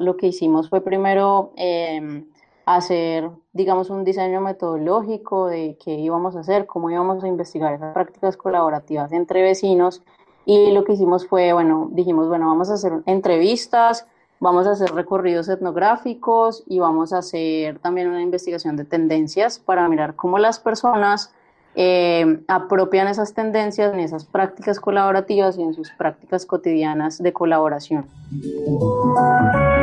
lo que hicimos fue primero em, hacer, digamos, un diseño metodológico de qué íbamos a hacer, cómo íbamos a investigar esas prácticas colaborativas entre vecinos. Y lo que hicimos fue, bueno, dijimos, bueno, vamos a hacer entrevistas, vamos a hacer recorridos etnográficos y vamos a hacer también una investigación de tendencias para mirar cómo las personas eh, apropian esas tendencias en esas prácticas colaborativas y en sus prácticas cotidianas de colaboración.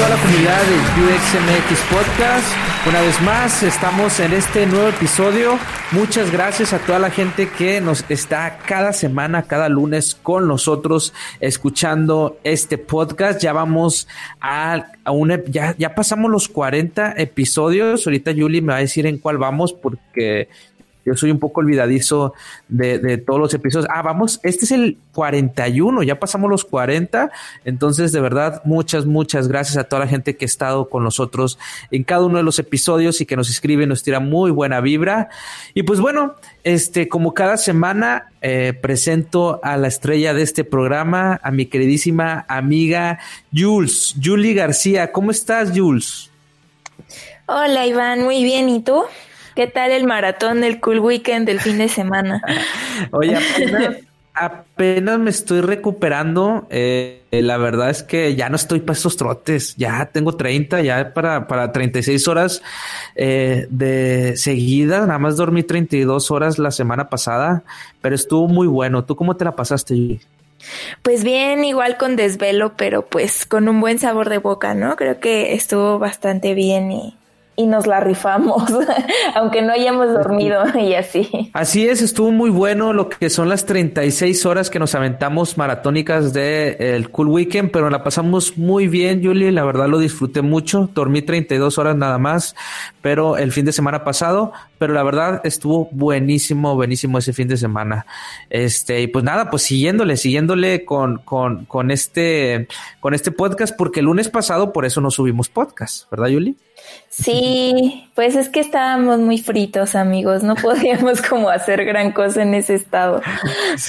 Toda la comunidad de UXMX Podcast. Una vez más, estamos en este nuevo episodio. Muchas gracias a toda la gente que nos está cada semana, cada lunes con nosotros escuchando este podcast. Ya vamos a, a una, ya, ya pasamos los 40 episodios. Ahorita Julie me va a decir en cuál vamos porque yo soy un poco olvidadizo de, todos los episodios. Ah, vamos, este es el 41, ya pasamos los 40. Entonces, de verdad, muchas, muchas gracias a toda la gente que ha estado con nosotros en cada uno de los episodios y que nos escribe, nos tira muy buena vibra. Y pues bueno, este, como cada semana, eh, presento a la estrella de este programa, a mi queridísima amiga Jules, Julie García. ¿Cómo estás, Jules? Hola, Iván, muy bien. ¿Y tú? ¿Qué tal el maratón del cool weekend del fin de semana? Oye, apenas, me estoy recuperando. Eh, la verdad es que ya no estoy para esos trotes. Ya tengo 30, ya para, para 36 horas eh, de seguida. Nada más dormí 32 horas la semana pasada, pero estuvo muy bueno. ¿Tú cómo te la pasaste, Pues bien, igual con desvelo, pero pues con un buen sabor de boca, ¿no? Creo que estuvo bastante bien y y nos la rifamos, aunque no hayamos dormido y así. Así es, estuvo muy bueno lo que son las 36 horas que nos aventamos maratónicas de el Cool Weekend, pero la pasamos muy bien, Julie, la verdad lo disfruté mucho, dormí 32 horas nada más, pero el fin de semana pasado, pero la verdad estuvo buenísimo, buenísimo ese fin de semana. Este, y pues nada, pues siguiéndole, siguiéndole con, con, con este, con este podcast, porque el lunes pasado por eso no subimos podcast, ¿verdad, Julie? Sí, pues es que estábamos muy fritos, amigos, no podíamos como hacer gran cosa en ese estado.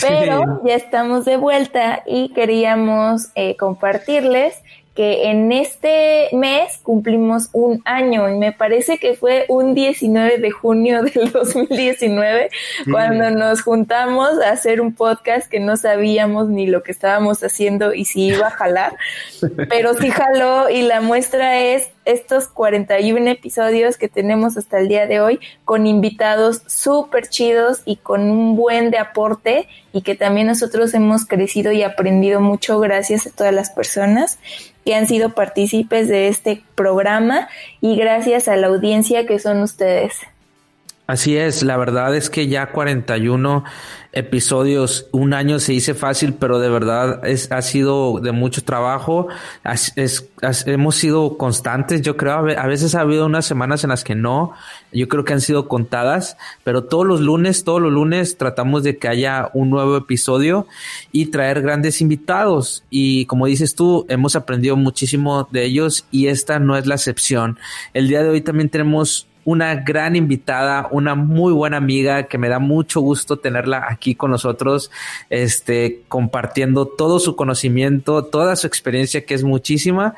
Pero ya estamos de vuelta y queríamos eh, compartirles que en este mes cumplimos un año y me parece que fue un 19 de junio del 2019 cuando nos juntamos a hacer un podcast que no sabíamos ni lo que estábamos haciendo y si iba a jalar, pero sí jaló y la muestra es estos 41 episodios que tenemos hasta el día de hoy con invitados súper chidos y con un buen de aporte y que también nosotros hemos crecido y aprendido mucho gracias a todas las personas que han sido partícipes de este programa y gracias a la audiencia que son ustedes. Así es, la verdad es que ya 41 episodios, un año se dice fácil, pero de verdad es, ha sido de mucho trabajo. Hemos sido constantes, yo creo. A veces ha habido unas semanas en las que no. Yo creo que han sido contadas, pero todos los lunes, todos los lunes tratamos de que haya un nuevo episodio y traer grandes invitados. Y como dices tú, hemos aprendido muchísimo de ellos y esta no es la excepción. El día de hoy también tenemos una gran invitada, una muy buena amiga que me da mucho gusto tenerla aquí con nosotros, este, compartiendo todo su conocimiento, toda su experiencia, que es muchísima.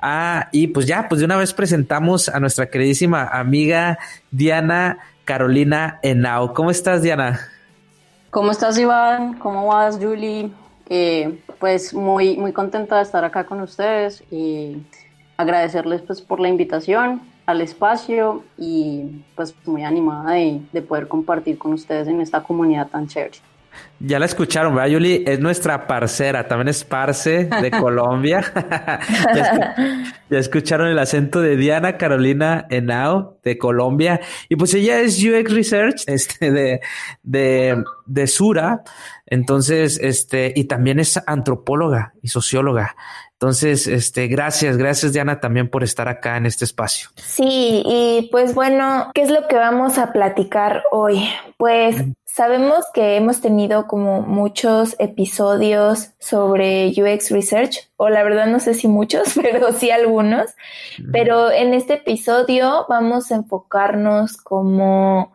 Ah, y pues ya, pues de una vez presentamos a nuestra queridísima amiga Diana Carolina Enao. ¿Cómo estás, Diana? ¿Cómo estás, Iván? ¿Cómo vas, Julie? Eh, pues muy, muy contenta de estar acá con ustedes y agradecerles pues por la invitación al espacio y pues muy animada de, poder compartir con ustedes en esta comunidad tan chévere. Ya la escucharon, ¿verdad, Yuli? Es nuestra parcera, también es parce de Colombia. ya, escucharon el acento de Diana Carolina Henao de Colombia. Y pues ella es UX Research este, de, de, de Sura. Entonces, este, y también es antropóloga y socióloga. Entonces, este, gracias, gracias Diana también por estar acá en este espacio. Sí, y pues bueno, ¿qué es lo que vamos a platicar hoy? Pues sabemos que hemos tenido como muchos episodios sobre UX Research, o la verdad no sé si muchos, pero sí algunos, pero en este episodio vamos a enfocarnos como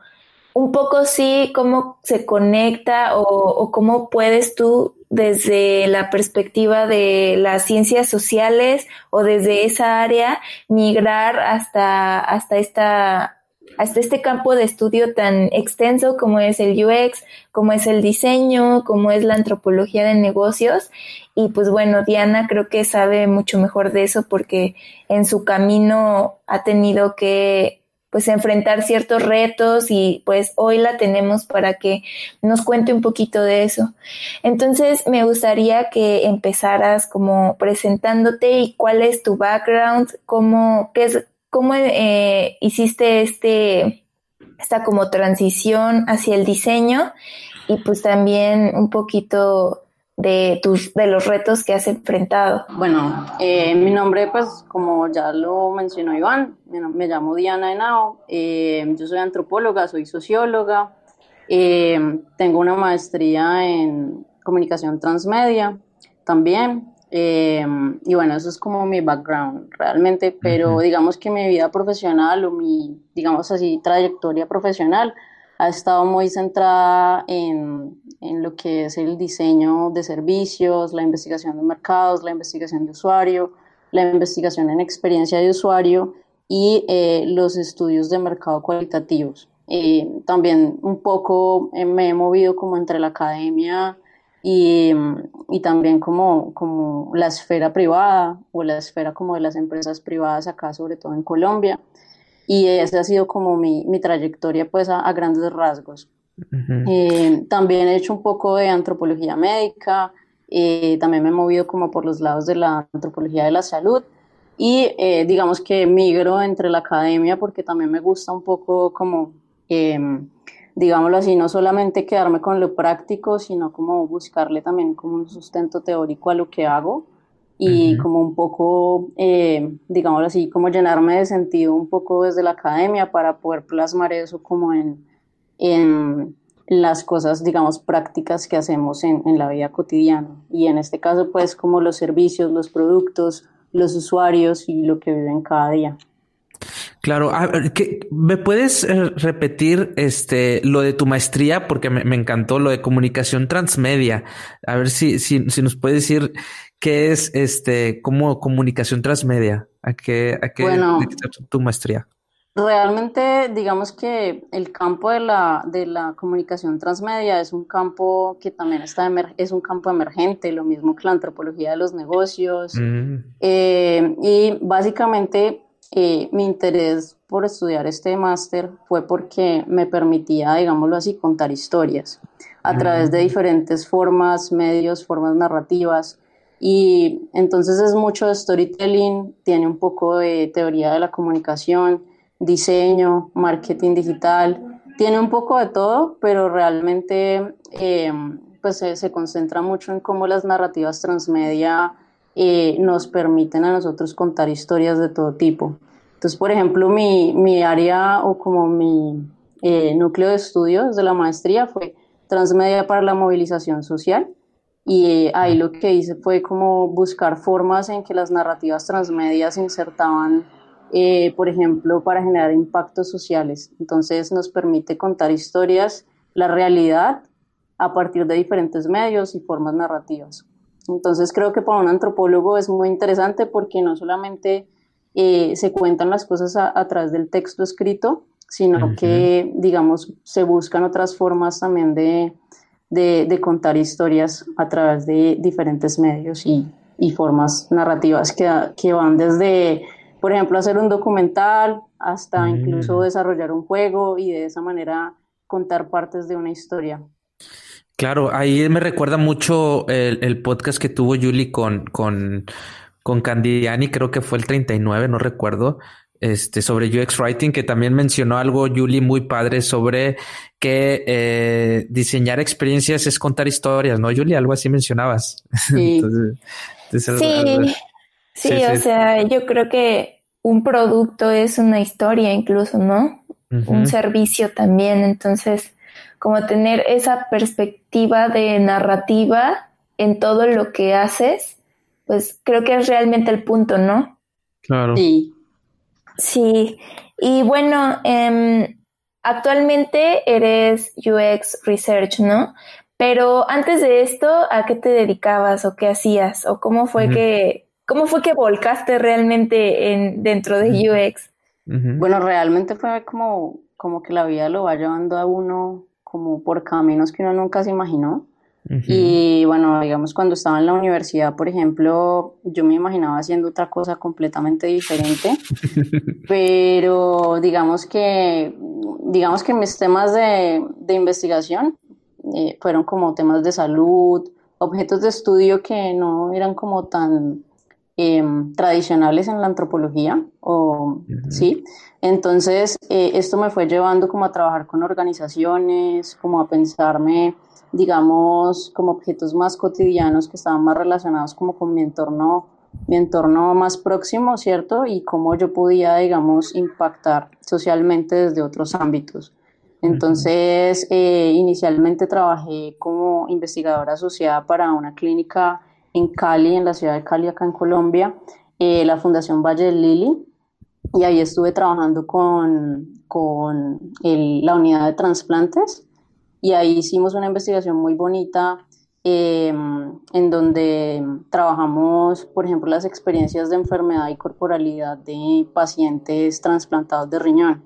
un poco sí cómo se conecta o, o cómo puedes tú desde la perspectiva de las ciencias sociales o desde esa área migrar hasta, hasta esta hasta este campo de estudio tan extenso como es el UX, como es el diseño, como es la antropología de negocios. Y pues bueno, Diana creo que sabe mucho mejor de eso porque en su camino ha tenido que pues enfrentar ciertos retos y pues hoy la tenemos para que nos cuente un poquito de eso. Entonces me gustaría que empezaras como presentándote y cuál es tu background, cómo, qué es, cómo eh, hiciste este, esta como transición hacia el diseño y pues también un poquito de tus de los retos que has enfrentado. Bueno, eh, mi nombre, pues como ya lo mencionó Iván, me, llamo Diana Henao, eh, yo soy antropóloga, soy socióloga, tengo una maestría en comunicación transmedia también, y bueno, eso es como mi background realmente, pero digamos que mi vida profesional o mi, digamos así, trayectoria profesional ha estado muy centrada en, en, lo que es el diseño de servicios, la investigación de mercados, la investigación de usuario, la investigación en experiencia de usuario y eh, los estudios de mercado cualitativos. Eh, también un poco eh, me he movido como entre la academia y, y, también como, como la esfera privada o la esfera como de las empresas privadas acá, sobre todo en Colombia y esa ha sido como mi, mi trayectoria pues a, grandes rasgos. Eh, también he hecho un poco de antropología médica, eh, también me he movido como por los lados de la antropología de la salud y eh, digamos que migro entre la academia porque también me gusta un poco como, em, digámoslo así, no solamente quedarme con lo práctico, sino como buscarle también como un sustento teórico a lo que hago y como un poco, eh, digámoslo así, como llenarme de sentido un poco desde la academia para poder plasmar eso como en, en las cosas, digamos, prácticas que hacemos en, en, la vida cotidiana. Y en este caso, pues, como los servicios, los productos, los usuarios y lo que viven cada día. Claro, ¿me puedes eh, repetir este lo de tu maestría? Porque me, me, encantó lo de comunicación transmedia. A ver si, si, si nos puedes decir ¿Qué es este como comunicación transmedia? ¿A qué, a qué bueno, tu maestría? Realmente, digamos que el campo de la, de la comunicación transmedia es un campo que también está es un campo emergente, lo mismo que la antropología de los negocios. Mm. Eh, y básicamente eh, mi interés por estudiar este máster fue porque me permitía, digámoslo así, contar historias a través de mm. diferentes formas, medios, formas narrativas y entonces es mucho de storytelling, tiene un poco de teoría de la comunicación, diseño, marketing digital, tiene un poco de todo, pero realmente eh, pues se, concentra mucho en cómo las narrativas transmedia eh, nos permiten a nosotros contar historias de todo tipo. Entonces, por ejemplo, mi, mi área o como mi eh, núcleo de estudios de la maestría fue transmedia para la movilización social y ahí lo que hice fue como buscar formas en que las narrativas transmedias se insertaban, eh, por ejemplo, para generar impactos sociales. Entonces nos permite contar historias, la realidad, a partir de diferentes medios y formas narrativas. Entonces creo que para un antropólogo es muy interesante porque no solamente eh, se cuentan las cosas a, través del texto escrito, sino que, digamos, se buscan otras formas también de, de, contar historias a través de diferentes medios y, formas narrativas que, que, van desde, por ejemplo, hacer un documental hasta mm. incluso desarrollar un juego y de esa manera contar partes de una historia. Claro, ahí me recuerda mucho el, podcast que tuvo Julie con, con, con Candiani, creo que fue el 39, no recuerdo, este, sobre UX Writing, que también mencionó algo, Julie, muy padre sobre que eh, diseñar experiencias es contar historias, ¿no, Julie? Algo así mencionabas. Sí, sí, sí, o sea, yo creo que un producto es una historia incluso, ¿no? Un servicio también, entonces como tener esa perspectiva de narrativa en todo lo que haces, pues creo que es realmente el punto, ¿no? Claro. Sí. Sí. Y bueno, em, actualmente eres UX Research, ¿no? Pero antes de esto, ¿a qué te dedicabas o qué hacías? ¿O cómo fue que, cómo fue que volcaste realmente en, dentro de UX? Bueno, realmente fue como, como que la vida lo va llevando a uno como por caminos que uno nunca se imaginó. Y bueno, digamos, cuando estaba en la universidad, por ejemplo, yo me imaginaba haciendo otra cosa completamente diferente, pero digamos que, digamos que mis temas de, de investigación eh, fueron como temas de salud, objetos de estudio que no eran como tan Em, tradicionales en la antropología, o, ¿sí? Entonces, eh, esto me fue llevando como a trabajar con organizaciones, como a pensarme, digamos, como objetos más cotidianos que estaban más relacionados como con mi entorno, mi entorno más próximo, ¿cierto? Y cómo yo podía, digamos, impactar socialmente desde otros ámbitos. Entonces, eh, inicialmente trabajé como investigadora asociada para una clínica en Cali, en la ciudad de Cali, acá en Colombia, eh, la Fundación Valle del Lili, y ahí estuve trabajando con, con la unidad de trasplantes, y ahí hicimos una investigación muy bonita em, en donde trabajamos, por ejemplo, las experiencias de enfermedad y corporalidad de pacientes trasplantados de riñón.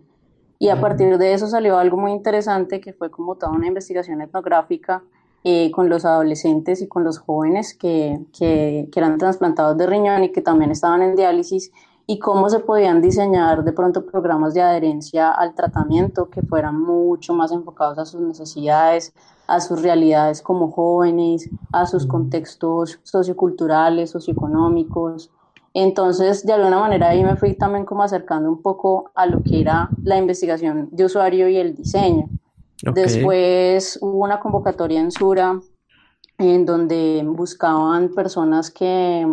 Y a partir de eso salió algo muy interesante que fue como toda una investigación etnográfica eh, con los adolescentes y con los jóvenes que, que, eran trasplantados de riñón y que también estaban en diálisis y cómo se podían diseñar de pronto programas de adherencia al tratamiento que fueran mucho más enfocados a sus necesidades, a sus realidades como jóvenes, a sus contextos socioculturales, socioeconómicos. Entonces, de alguna manera ahí me fui también como acercando un poco a lo que era la investigación de usuario y el diseño. Después hubo una convocatoria en Sura en donde buscaban personas que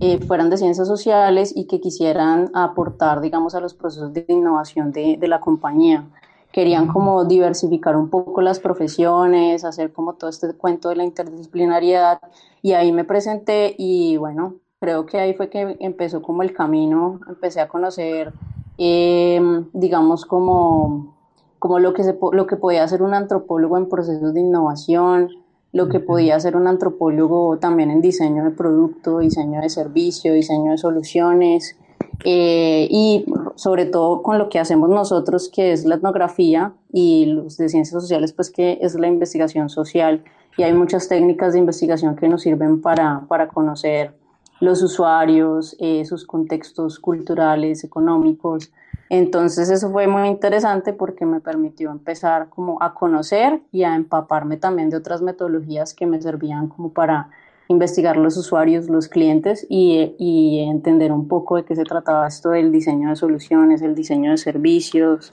eh, fueran de ciencias sociales y que quisieran aportar, digamos, a los procesos de innovación de, de la compañía. Querían como diversificar un poco las profesiones, hacer como todo este cuento de la interdisciplinariedad y ahí me presenté y bueno, creo que ahí fue que empezó como el camino, empecé a conocer, eh, digamos, como como lo que, se, lo que podía hacer un antropólogo en procesos de innovación, lo que podía hacer un antropólogo también en diseño de producto, diseño de servicio, diseño de soluciones, eh, y sobre todo con lo que hacemos nosotros, que es la etnografía, y los de ciencias sociales, pues que es la investigación social, y hay muchas técnicas de investigación que nos sirven para, para conocer los usuarios, eh, sus contextos culturales, económicos, entonces eso fue muy interesante porque me permitió empezar como a conocer y a empaparme también de otras metodologías que me servían como para investigar los usuarios, los clientes y, y entender un poco de qué se trataba esto del diseño de soluciones, el diseño de servicios.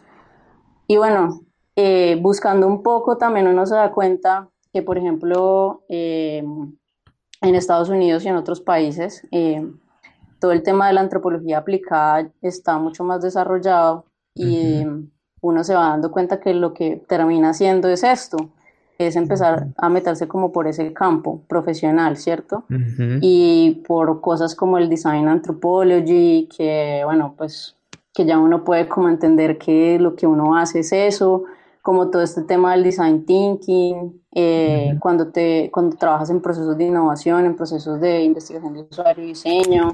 Y bueno, eh, buscando un poco también uno se da cuenta que, por ejemplo, eh, en Estados Unidos y en otros países, eh, todo el tema de la antropología aplicada está mucho más desarrollado y uno se va dando cuenta que lo que termina haciendo es esto, es empezar a meterse como por ese campo profesional, ¿cierto? Y por cosas como el design anthropology, que bueno, pues que ya uno puede como entender que lo que uno hace es eso, como todo este tema del design thinking, eh, cuando, te, cuando trabajas en procesos de innovación, en procesos de investigación de usuario y diseño,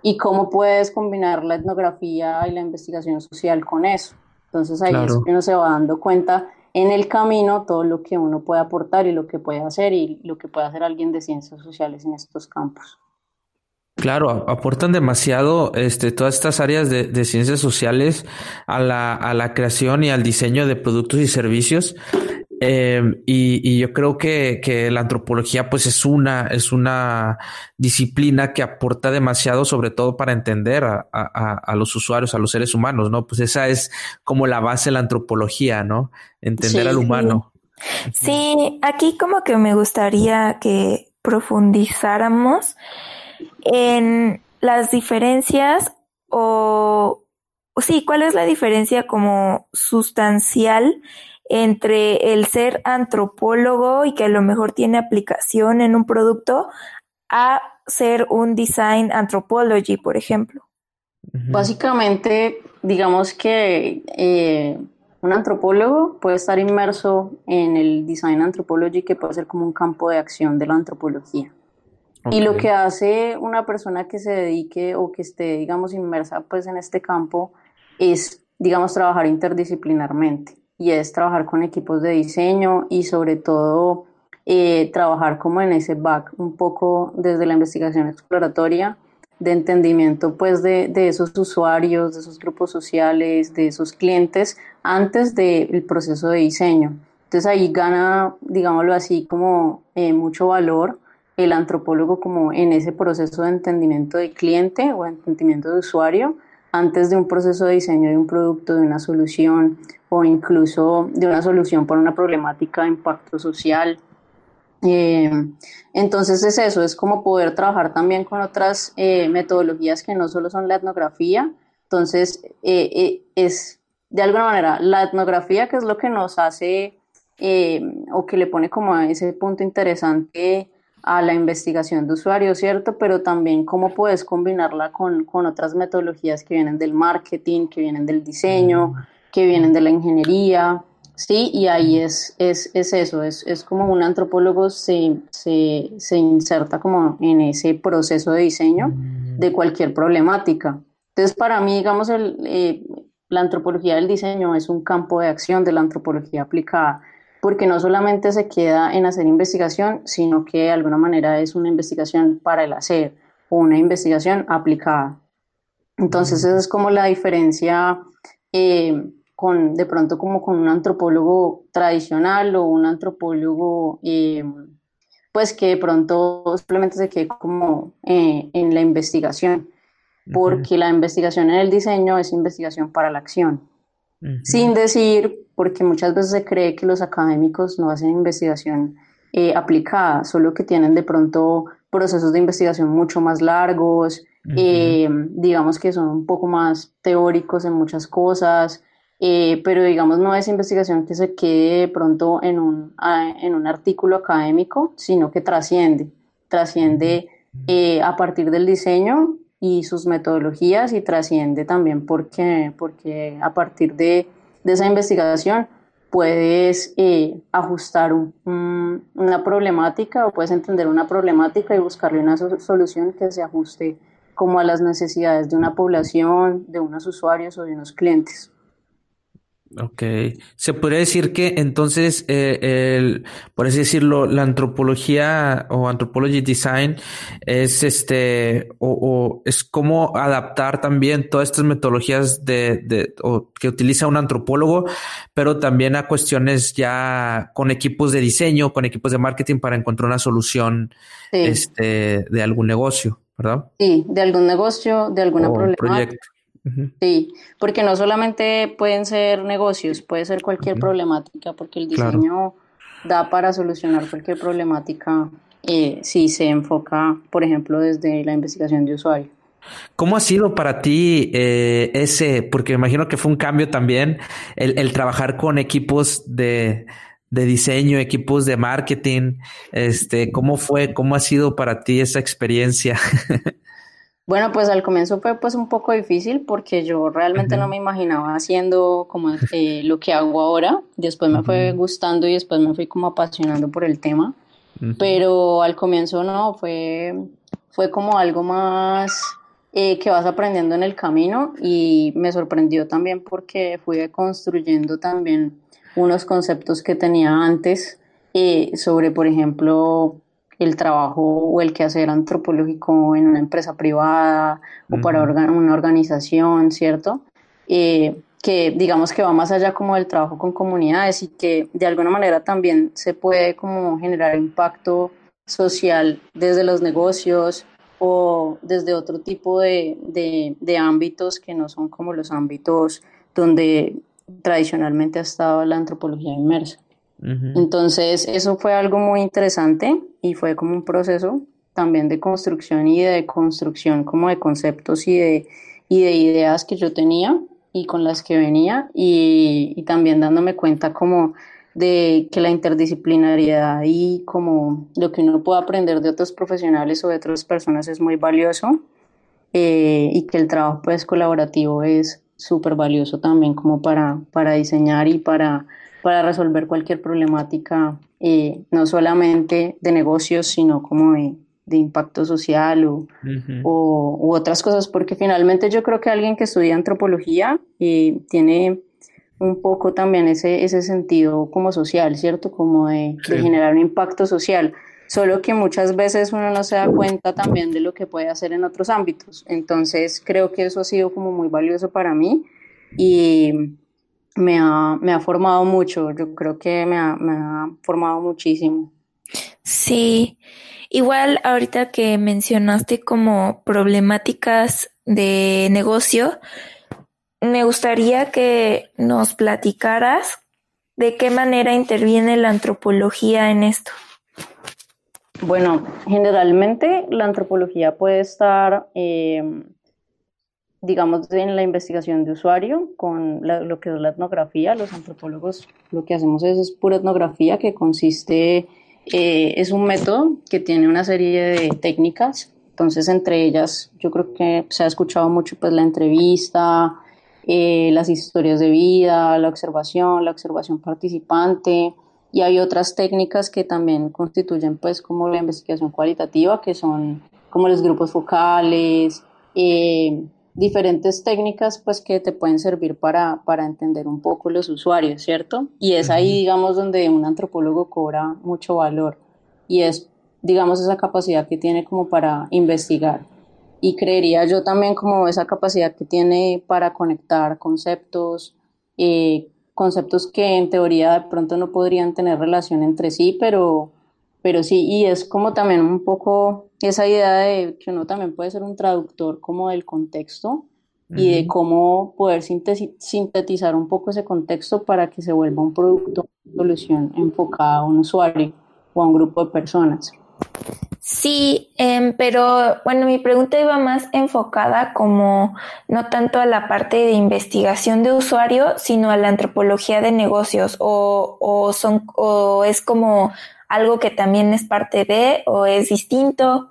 y cómo puedes combinar la etnografía y la investigación social con eso. Entonces ahí es que uno se va dando cuenta en el camino todo lo que uno puede aportar y lo que puede hacer y lo que puede hacer alguien de ciencias sociales en estos campos. Claro, aportan demasiado este, todas estas áreas de, de ciencias sociales a la, a la creación y al diseño de productos y servicios Eh, y, yo creo que, que, la antropología pues es una, es una disciplina que aporta demasiado, sobre todo para entender a, a, a, los usuarios, a los seres humanos, ¿no? Pues esa es como la base de la antropología, ¿no? Entender al humano. Sí, aquí como que me gustaría que profundizáramos en las diferencias o, o sí, ¿cuál es la diferencia como sustancial entre el ser antropólogo y que a lo mejor tiene aplicación en un producto a ser un design anthropology, por ejemplo. Básicamente, digamos que eh, un antropólogo puede estar inmerso en el design anthropology, que puede ser como un campo de acción de la antropología. Y lo que hace una persona que se dedique o que esté, digamos, inmersa pues en este campo es, digamos, trabajar interdisciplinarmente y es trabajar con equipos de diseño y sobre todo eh, trabajar como en ese back un poco desde la investigación exploratoria de entendimiento pues de, de esos usuarios, de esos grupos sociales, de esos clientes antes del proceso de diseño. Entonces ahí gana, digámoslo así, como eh, mucho valor el antropólogo como en ese proceso de entendimiento de cliente o entendimiento de usuario antes de un proceso de diseño de un producto, de una solución o incluso de una solución para una problemática de impacto social. Eh, entonces es eso, es como poder trabajar también con otras eh, metodologías que no solo son la etnografía. Entonces eh, es de alguna manera la etnografía que es lo que nos hace o que le pone como ese punto interesante a la investigación de usuarios, ¿cierto? Pero también cómo puedes combinarla con, con, otras metodologías que vienen del marketing, que vienen del diseño, que vienen de la ingeniería, ¿sí? Y ahí es, es, es eso, es, es, como un antropólogo se, se, se, inserta como en ese proceso de diseño de cualquier problemática. Entonces, para mí, digamos, el, eh, la antropología del diseño es un campo de acción de la antropología aplicada porque no solamente se queda en hacer investigación, sino que de alguna manera es una investigación para el hacer o una investigación aplicada. Entonces esa es como la diferencia eh, con, de pronto como con un antropólogo tradicional o un antropólogo eh, pues que de pronto simplemente se quede como eh, en la investigación, porque la investigación en el diseño es investigación para la acción. Sin decir, porque muchas veces se cree que los académicos no hacen investigación eh, aplicada, solo que tienen de pronto procesos de investigación mucho más largos, eh, digamos que son un poco más teóricos en muchas cosas, eh, pero digamos no es investigación que se quede de pronto en un, en un artículo académico, sino que trasciende, trasciende a partir del diseño y sus metodologías y trasciende también porque, porque a partir de, de esa investigación puedes eh, ajustar una problemática o puedes entender una problemática y buscarle una solución que se ajuste como a las necesidades de una población, de unos usuarios o de unos clientes. Ok, se podría decir que entonces, eh, el, por así decirlo, la antropología o anthropology design es este, o, es como adaptar también todas estas metodologías de, de o, que utiliza un antropólogo, pero también a cuestiones ya con equipos de diseño, con equipos de marketing para encontrar una solución este, de algún negocio, ¿verdad? Sí, de algún negocio, de alguna problemática. Sí, porque no solamente pueden ser negocios, puede ser cualquier problemática, porque el diseño da para solucionar cualquier problemática eh, si se enfoca, por ejemplo, desde la investigación de usuario. ¿Cómo ha sido para ti eh, ese? Porque me imagino que fue un cambio también el, trabajar con equipos de, de, diseño, equipos de marketing. Este, ¿cómo fue? ¿Cómo ha sido para ti esa experiencia? Bueno, pues al comienzo fue pues un poco difícil porque yo realmente no me imaginaba haciendo como eh, lo que hago ahora. Después me fue gustando y después me fui como apasionando por el tema. Pero al comienzo no, fue, fue como algo más eh, que vas aprendiendo en el camino y me sorprendió también porque fui construyendo también unos conceptos que tenía antes eh, sobre, por ejemplo, el trabajo o el quehacer antropológico en una empresa privada o para una organización, ¿cierto? Eh, que digamos que va más allá como del trabajo con comunidades y que de alguna manera también se puede como generar impacto social desde los negocios o desde otro tipo de, de, ámbitos que no son como los ámbitos donde tradicionalmente ha estado la antropología inmersa. Entonces, eso fue algo muy interesante y fue como un proceso también de construcción y de construcción como de conceptos y de, y de ideas que yo tenía y con las que venía y, también dándome cuenta como de que la interdisciplinariedad y como lo que uno puede aprender de otros profesionales o de otras personas es muy valioso eh, y que el trabajo pues colaborativo es súper valioso también como para, para diseñar y para, para resolver cualquier problemática, eh, no solamente de negocios, sino como de, de impacto social o, o, u otras cosas, porque finalmente yo creo que alguien que estudia antropología eh, tiene un poco también ese, ese sentido como social, ¿cierto? Como de, generar un impacto social, solo que muchas veces uno no se da cuenta también de lo que puede hacer en otros ámbitos. Entonces creo que eso ha sido como muy valioso para mí y me ha, me ha formado mucho, yo creo que me ha, me ha formado muchísimo. Sí, igual ahorita que mencionaste como problemáticas de negocio, me gustaría que nos platicaras de qué manera interviene la antropología en esto. Bueno, generalmente la antropología puede estar, eh, digamos, en la investigación de usuario con lo que es la etnografía. Los antropólogos lo que hacemos es, pura etnografía que consiste, eh, es un método que tiene una serie de técnicas. Entonces, entre ellas, yo creo que se ha escuchado mucho pues la entrevista, eh, las historias de vida, la observación, la observación participante y hay otras técnicas que también constituyen pues como la investigación cualitativa que son como los grupos focales, eh, diferentes técnicas pues que te pueden servir para, para entender un poco los usuarios, ¿cierto? Y es ahí digamos donde un antropólogo cobra mucho valor y es digamos esa capacidad que tiene como para investigar y creería yo también como esa capacidad que tiene para conectar conceptos, eh, conceptos que en teoría de pronto no podrían tener relación entre sí, pero, pero sí, y es como también un poco esa idea de que uno también puede ser un traductor como del contexto y de cómo poder sintetizar un poco ese contexto para que se vuelva un producto, una solución enfocada a un usuario o a un grupo de personas. Sí, em, pero bueno, mi pregunta iba más enfocada como no tanto a la parte de investigación de usuario, sino a la antropología de negocios, o, o son, o es como algo que también es parte de, o es distinto.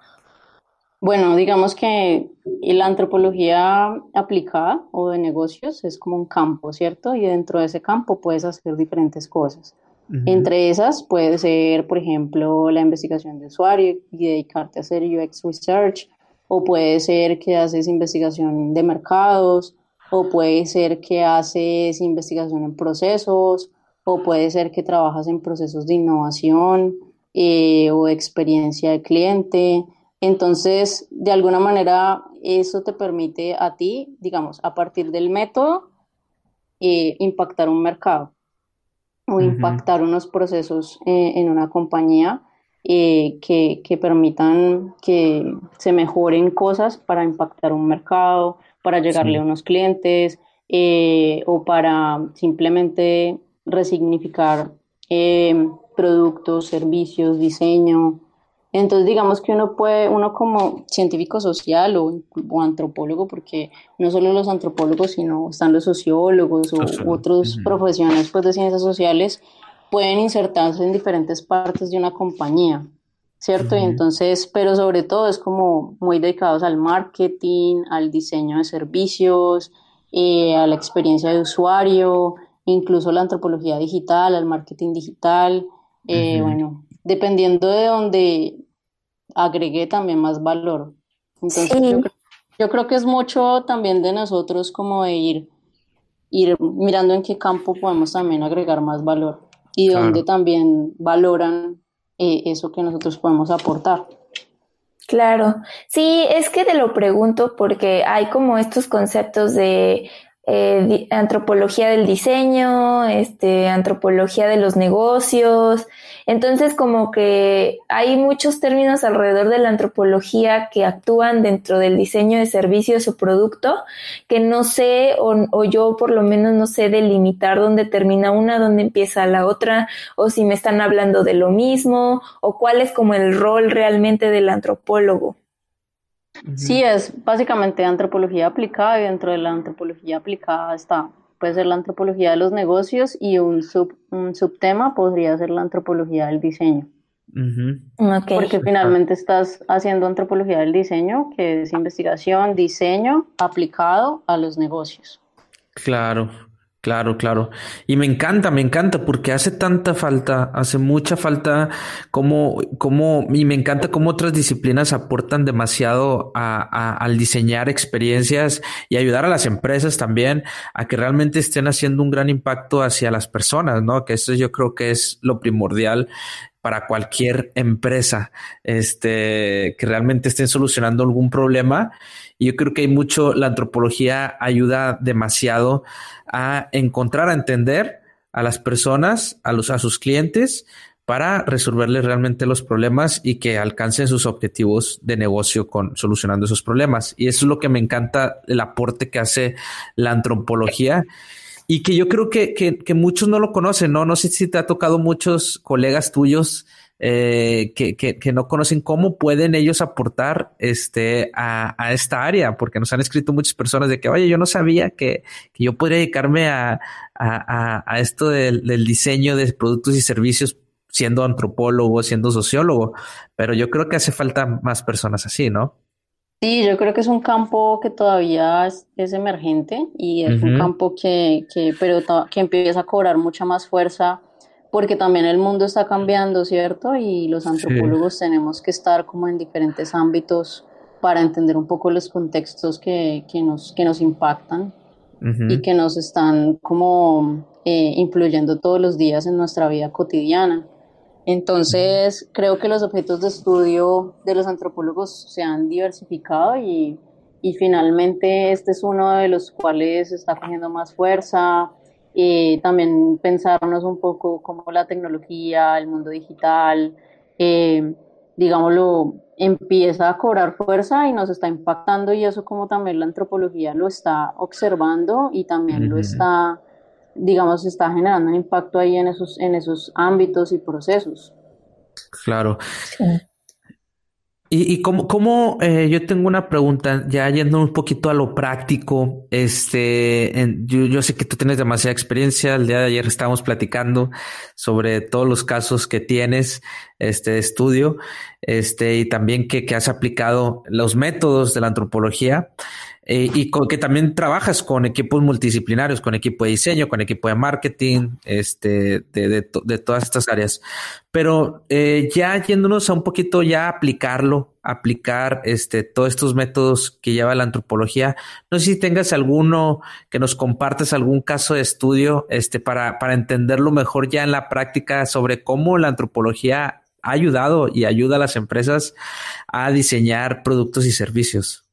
Bueno, digamos que la antropología aplicada o de negocios es como un campo, ¿cierto? Y dentro de ese campo puedes hacer diferentes cosas. Entre esas puede ser, por ejemplo, la investigación de usuario y dedicarte a hacer UX Research, o puede ser que haces investigación de mercados, o puede ser que haces investigación en procesos, o puede ser que trabajas en procesos de innovación eh, o experiencia de cliente. Entonces, de alguna manera, eso te permite a ti, digamos, a partir del método, eh, impactar un mercado o impactar unos procesos eh, en una compañía eh, que, que, permitan que se mejoren cosas para impactar un mercado, para llegarle a unos clientes o para simplemente resignificar productos, servicios, diseño, entonces, digamos que uno puede, uno como científico social o, antropólogo, porque no solo los antropólogos, sino están los sociólogos o otros profesionales pues, de ciencias sociales, pueden insertarse en diferentes partes de una compañía, ¿cierto? Y entonces, pero sobre todo es como muy dedicados al marketing, al diseño de servicios, eh, a la experiencia de usuario, incluso la antropología digital, al marketing digital, eh, bueno, dependiendo de donde agregue también más valor. Entonces, yo, creo, que es mucho también de nosotros como de ir, ir mirando en qué campo podemos también agregar más valor y donde también valoran eh, eso que nosotros podemos aportar. Claro, sí, es que te lo pregunto porque hay como estos conceptos de eh, antropología del diseño, este, antropología de los negocios. Entonces, como que hay muchos términos alrededor de la antropología que actúan dentro del diseño de servicios o producto que no sé, o, o yo por lo menos no sé delimitar dónde termina una, dónde empieza la otra, o si me están hablando de lo mismo, o cuál es como el rol realmente del antropólogo. Sí, es básicamente antropología aplicada y dentro de la antropología aplicada está, puede ser la antropología de los negocios y un, sub, un subtema podría ser la antropología del diseño. Porque finalmente estás haciendo antropología del diseño, que es investigación, diseño aplicado a los negocios. Claro, Claro, claro. Y me encanta, me encanta porque hace tanta falta, hace mucha falta como, como, y me encanta cómo otras disciplinas aportan demasiado a, al diseñar experiencias y ayudar a las empresas también a que realmente estén haciendo un gran impacto hacia las personas, ¿no? Que eso yo creo que es lo primordial para cualquier empresa, este, que realmente estén solucionando algún problema. Y yo creo que hay mucho, la antropología ayuda demasiado a encontrar, a entender a las personas, a, los, a sus clientes, para resolverles realmente los problemas y que alcancen sus objetivos de negocio con solucionando esos problemas. Y eso es lo que me encanta, el aporte que hace la antropología y que yo creo que, que, que muchos no lo conocen, ¿no? No sé si te ha tocado muchos colegas tuyos eh, que, que, no conocen cómo pueden ellos aportar este, a, a, esta área, porque nos han escrito muchas personas de que, oye, yo no sabía que, que yo podría dedicarme a, a, a esto del, del, diseño de productos y servicios siendo antropólogo, siendo sociólogo, pero yo creo que hace falta más personas así, ¿no? Sí, yo creo que es un campo que todavía es, es emergente y es uh -huh. un campo que, que, pero que empieza a cobrar mucha más fuerza porque también el mundo está cambiando, ¿cierto? Y los antropólogos sí. tenemos que estar como en diferentes ámbitos para entender un poco los contextos que, que nos, que nos impactan uh -huh. y que nos están como eh, influyendo todos los días en nuestra vida cotidiana. Entonces, creo que los objetos de estudio de los antropólogos se han diversificado y, y finalmente este es uno de los cuales está cogiendo más fuerza eh, también pensarnos un poco cómo la tecnología, el mundo digital, eh, digámoslo, empieza a cobrar fuerza y nos está impactando y eso como también la antropología lo está observando y también uh -huh. lo está, digamos, está generando un impacto ahí en esos, en esos ámbitos y procesos. Claro. Sí. Y, y cómo, cómo eh, yo tengo una pregunta, ya yendo un poquito a lo práctico, este, en, yo, yo, sé que tú tienes demasiada experiencia, el día de ayer estábamos platicando sobre todos los casos que tienes, este, de estudio, este, y también que, que has aplicado los métodos de la antropología. Eh, y con, que también trabajas con equipos multidisciplinarios, con equipo de diseño, con equipo de marketing, este, de, de, de todas estas áreas. Pero eh, ya yéndonos a un poquito ya aplicarlo, aplicar este, todos estos métodos que lleva la antropología, no sé si tengas alguno que nos compartas algún caso de estudio este, para, para entenderlo mejor ya en la práctica sobre cómo la antropología ha ayudado y ayuda a las empresas a diseñar productos y servicios.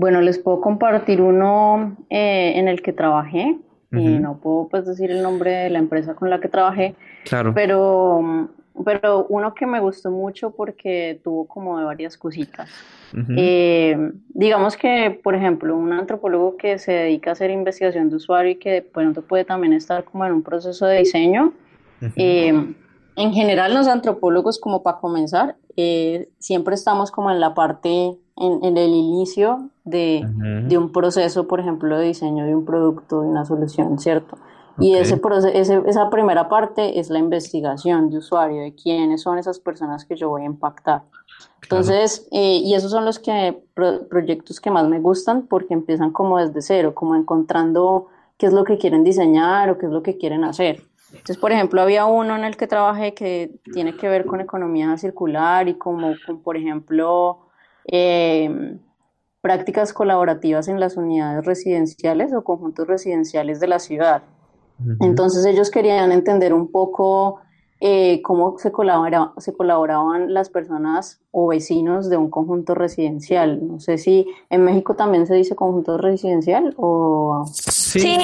Bueno, les puedo compartir uno eh, en el que trabajé. Uh -huh. y no puedo pues decir el nombre de la empresa con la que trabajé. Claro. Pero, pero uno que me gustó mucho porque tuvo como de varias cositas. Uh -huh. eh, digamos que, por ejemplo, un antropólogo que se dedica a hacer investigación de usuario y que de pronto puede también estar como en un proceso de diseño. Uh -huh. eh, en general, los antropólogos, como para comenzar, eh, siempre estamos como en la parte en, en el inicio de, uh -huh. de, un proceso, por ejemplo, de diseño de un producto, de una solución, ¿cierto? Okay. Y ese ese, esa primera parte es la investigación de usuario, de quiénes son esas personas que yo voy a impactar. Entonces, claro. eh, y esos son los que, pro, proyectos que más me gustan porque empiezan como desde cero, como encontrando qué es lo que quieren diseñar o qué es lo que quieren hacer. Entonces, por ejemplo, había uno en el que trabajé que tiene que ver con economía circular y como, como por ejemplo, eh, prácticas colaborativas en las unidades residenciales o conjuntos residenciales de la ciudad. Entonces ellos querían entender un poco eh, cómo se, colabora, se colaboraban las personas o vecinos de un conjunto residencial. No sé si en México también se dice conjunto residencial o... sí.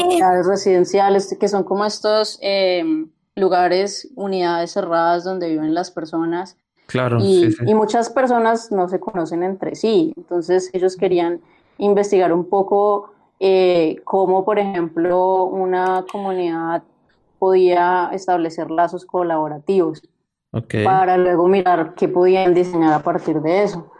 residenciales, que son como estos em, lugares, unidades cerradas donde viven las personas. Claro. Y, y muchas personas no se conocen entre sí. Entonces ellos querían investigar un poco eh, cómo, por ejemplo, una comunidad podía establecer lazos colaborativos para luego mirar qué podían diseñar a partir de eso.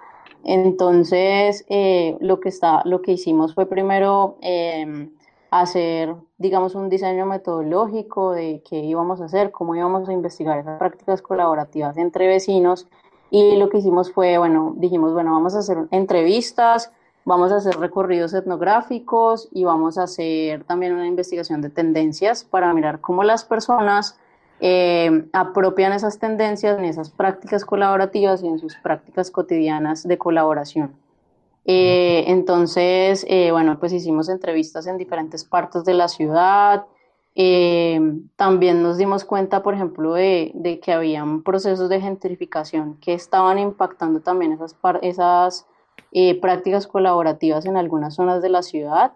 Entonces, eh, lo, que está, lo que hicimos fue primero em, hacer, digamos, un diseño metodológico de qué íbamos a hacer, cómo íbamos a investigar esas prácticas colaborativas entre vecinos. Y lo que hicimos fue, bueno, dijimos, bueno, vamos a hacer entrevistas, vamos a hacer recorridos etnográficos y vamos a hacer también una investigación de tendencias para mirar cómo las personas eh, apropian esas tendencias en esas prácticas colaborativas y en sus prácticas cotidianas de colaboración. Eh, entonces, eh, bueno, pues hicimos entrevistas en diferentes partes de la ciudad. también nos dimos cuenta, por ejemplo, de, de, que habían procesos de gentrificación que estaban impactando también esas, esas prácticas colaborativas en algunas zonas de la ciudad,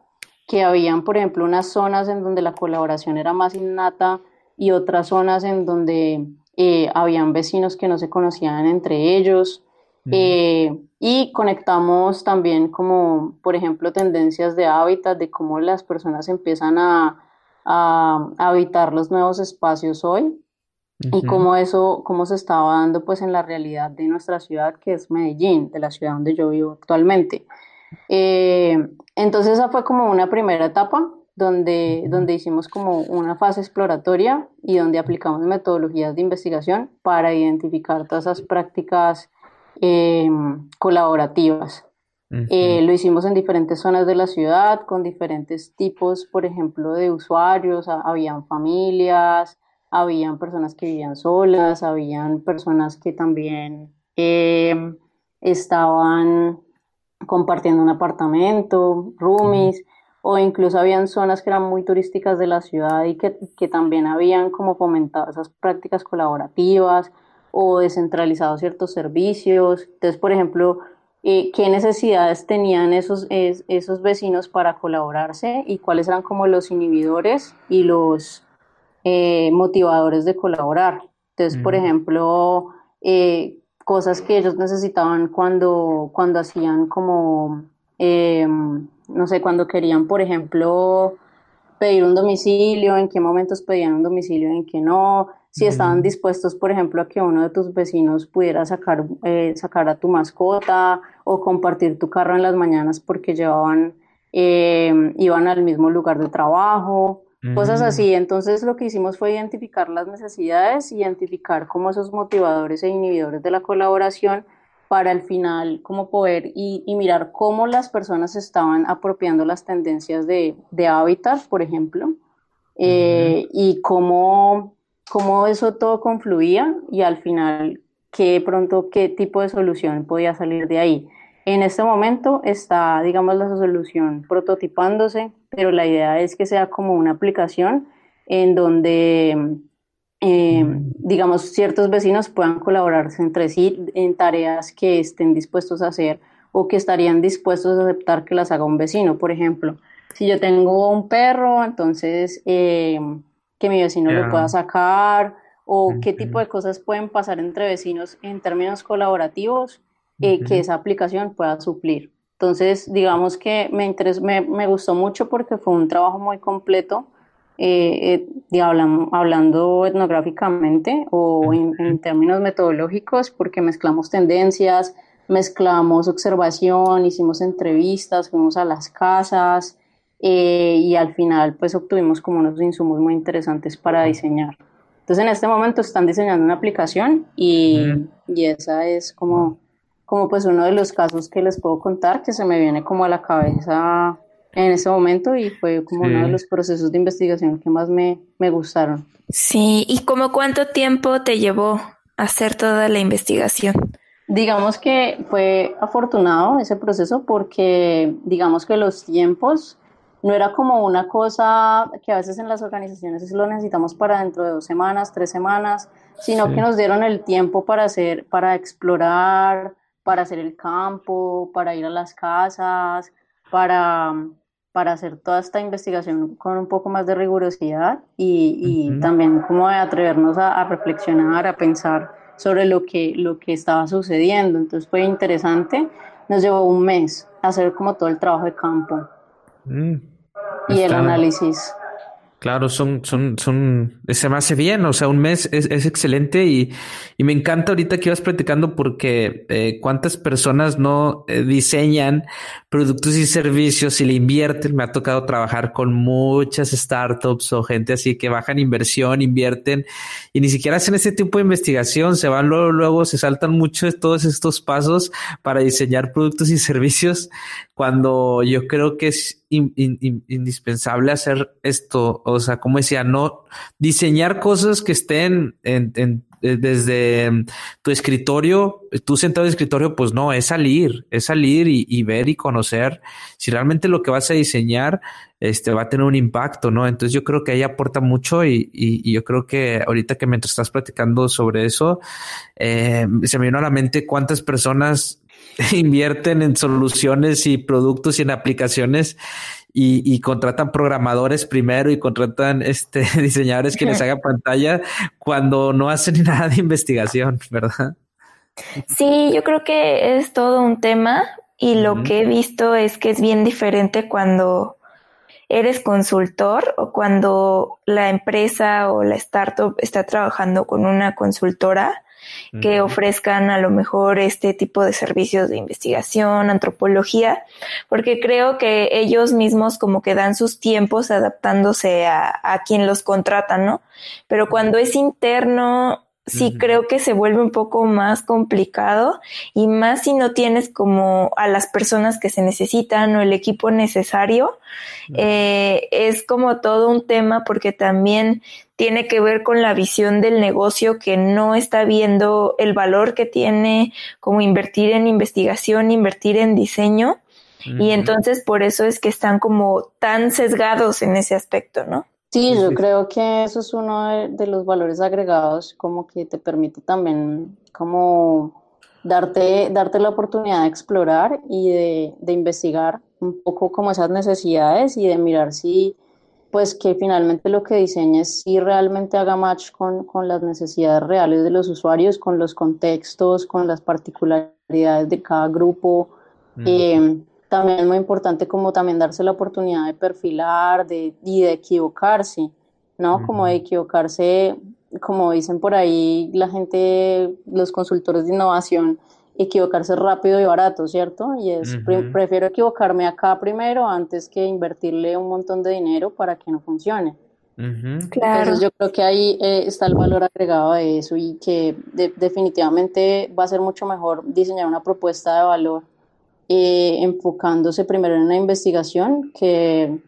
que habían, por ejemplo, unas zonas en donde la colaboración era más innata y otras zonas en donde eh, habían vecinos que no se conocían entre ellos. Eh, y conectamos también como, por ejemplo, tendencias de hábitat, de cómo las personas empiezan a, a, habitar los nuevos espacios hoy y cómo eso, cómo se estaba dando pues en la realidad de nuestra ciudad, que es Medellín, de la ciudad donde yo vivo actualmente. Eh, entonces esa fue como una primera etapa donde, donde hicimos como una fase exploratoria y donde aplicamos metodologías de investigación para identificar todas esas prácticas em, colaborativas. Eh, lo hicimos en diferentes zonas de la ciudad, con diferentes tipos, por ejemplo, de usuarios. habían familias, habían personas que vivían solas, habían personas que también em, estaban compartiendo un apartamento, roomies o incluso habían zonas que eran muy turísticas de la ciudad y que, que también habían como fomentado esas prácticas colaborativas o descentralizado ciertos servicios. Entonces, por ejemplo, eh, qué necesidades tenían esos, esos vecinos para colaborarse y cuáles eran como los inhibidores y los eh, motivadores de colaborar. Entonces, por ejemplo, eh, cosas que ellos necesitaban cuando, cuando hacían como em, no sé, cuando querían, por ejemplo, pedir un domicilio, en qué momentos pedían un domicilio, en qué no, si estaban dispuestos, por ejemplo, a que uno de tus vecinos pudiera sacar, eh, sacar a tu mascota o compartir tu carro en las mañanas porque llevaban, eh, iban al mismo lugar de trabajo, cosas así. Entonces lo que hicimos fue identificar las necesidades, identificar como esos motivadores e inhibidores de la colaboración para al final como poder y, mirar cómo las personas estaban apropiando las tendencias de, de hábitat, por ejemplo, eh, y cómo, cómo eso todo confluía y al final qué pronto qué tipo de solución podía salir de ahí. En este momento está, digamos, la solución prototipándose, pero la idea es que sea como una aplicación en donde eh, digamos, ciertos vecinos puedan colaborarse entre sí en tareas que estén dispuestos a hacer o que estarían dispuestos a aceptar que las haga un vecino. Por ejemplo, si yo tengo un perro, entonces eh, que mi vecino lo pueda sacar o qué tipo de cosas pueden pasar entre vecinos en términos colaborativos eh, que esa aplicación pueda suplir. Entonces, digamos que me, me, me gustó mucho porque fue un trabajo muy completo eh, eh hablando, etnográficamente o en, términos metodológicos, porque mezclamos tendencias, mezclamos observación, hicimos entrevistas, fuimos a las casas eh, y al final pues obtuvimos como unos insumos muy interesantes para diseñar. Entonces en este momento están diseñando una aplicación y, y esa es como, como pues uno de los casos que les puedo contar que se me viene como a la cabeza en ese momento y fue como uno de los procesos de investigación que más me, me gustaron. Sí, ¿y como cuánto tiempo te llevó hacer toda la investigación? Digamos que fue afortunado ese proceso porque digamos que los tiempos no era como una cosa que a veces en las organizaciones lo necesitamos para dentro de dos semanas, tres semanas, sino que nos dieron el tiempo para hacer, para explorar, para hacer el campo, para ir a las casas, para para hacer toda esta investigación con un poco más de rigurosidad y, también como de atrevernos a, reflexionar, a pensar sobre lo que, lo que estaba sucediendo. Entonces fue interesante. Nos llevó un mes hacer como todo el trabajo de campo mm. y el análisis. Claro, son, son, son, se me hace bien, o sea, un mes es, es excelente y, y, me encanta ahorita que ibas platicando porque eh, cuántas personas no eh, diseñan productos y servicios y le invierten. Me ha tocado trabajar con muchas startups o gente así que bajan inversión, invierten y ni siquiera hacen ese tipo de investigación, se van luego, luego se saltan mucho de todos estos pasos para diseñar productos y servicios cuando yo creo que es indispensable hacer esto, o sea, como decía, no diseñar cosas que estén en, eh, desde mm, tu escritorio, tú sentado en escritorio, pues no, es salir, es salir y, ver y conocer si realmente lo que vas a diseñar este, va a tener un impacto, ¿no? Entonces yo creo que ahí aporta mucho y, y, yo creo que ahorita que mientras estás platicando sobre eso, eh, se me vino a la mente cuántas personas invierten en soluciones y productos y en aplicaciones y, contratan programadores primero y contratan este diseñadores que les hagan pantalla cuando no hacen nada de investigación, ¿verdad? Sí, yo creo que es todo un tema y lo que he visto es que es bien diferente cuando eres consultor o cuando la empresa o la startup está trabajando con una consultora que ofrezcan a lo mejor este tipo de servicios de investigación, antropología, porque creo que ellos mismos como que dan sus tiempos adaptándose a, a quien los contrata, ¿no? Pero cuando es interno, sí creo que se vuelve un poco más complicado y más si no tienes como a las personas que se necesitan o el equipo necesario. Eh, es como todo un tema porque también tiene que ver con la visión del negocio que no está viendo el valor que tiene como invertir en investigación, invertir en diseño. Y entonces por eso es que están como tan sesgados en ese aspecto, ¿no? Sí, yo creo que eso es uno de, los valores agregados, como que te permite también como darte, darte la oportunidad de explorar y de, de investigar un poco como esas necesidades y de mirar si, pues que finalmente lo que diseñes si realmente haga match con, con, las necesidades reales de los usuarios, con los contextos, con las particularidades de cada grupo. También es muy importante como también darse la oportunidad de perfilar de, y de equivocarse, ¿no? Como de equivocarse, como dicen por ahí la gente, los consultores de innovación, equivocarse rápido y barato, ¿cierto? Y es, prefiero equivocarme acá primero antes que invertirle un montón de dinero para que no funcione. Claro. Entonces yo creo que ahí eh, está el valor agregado de eso y que definitivamente va a ser mucho mejor diseñar una propuesta de valor eh, enfocándose primero en la investigación que,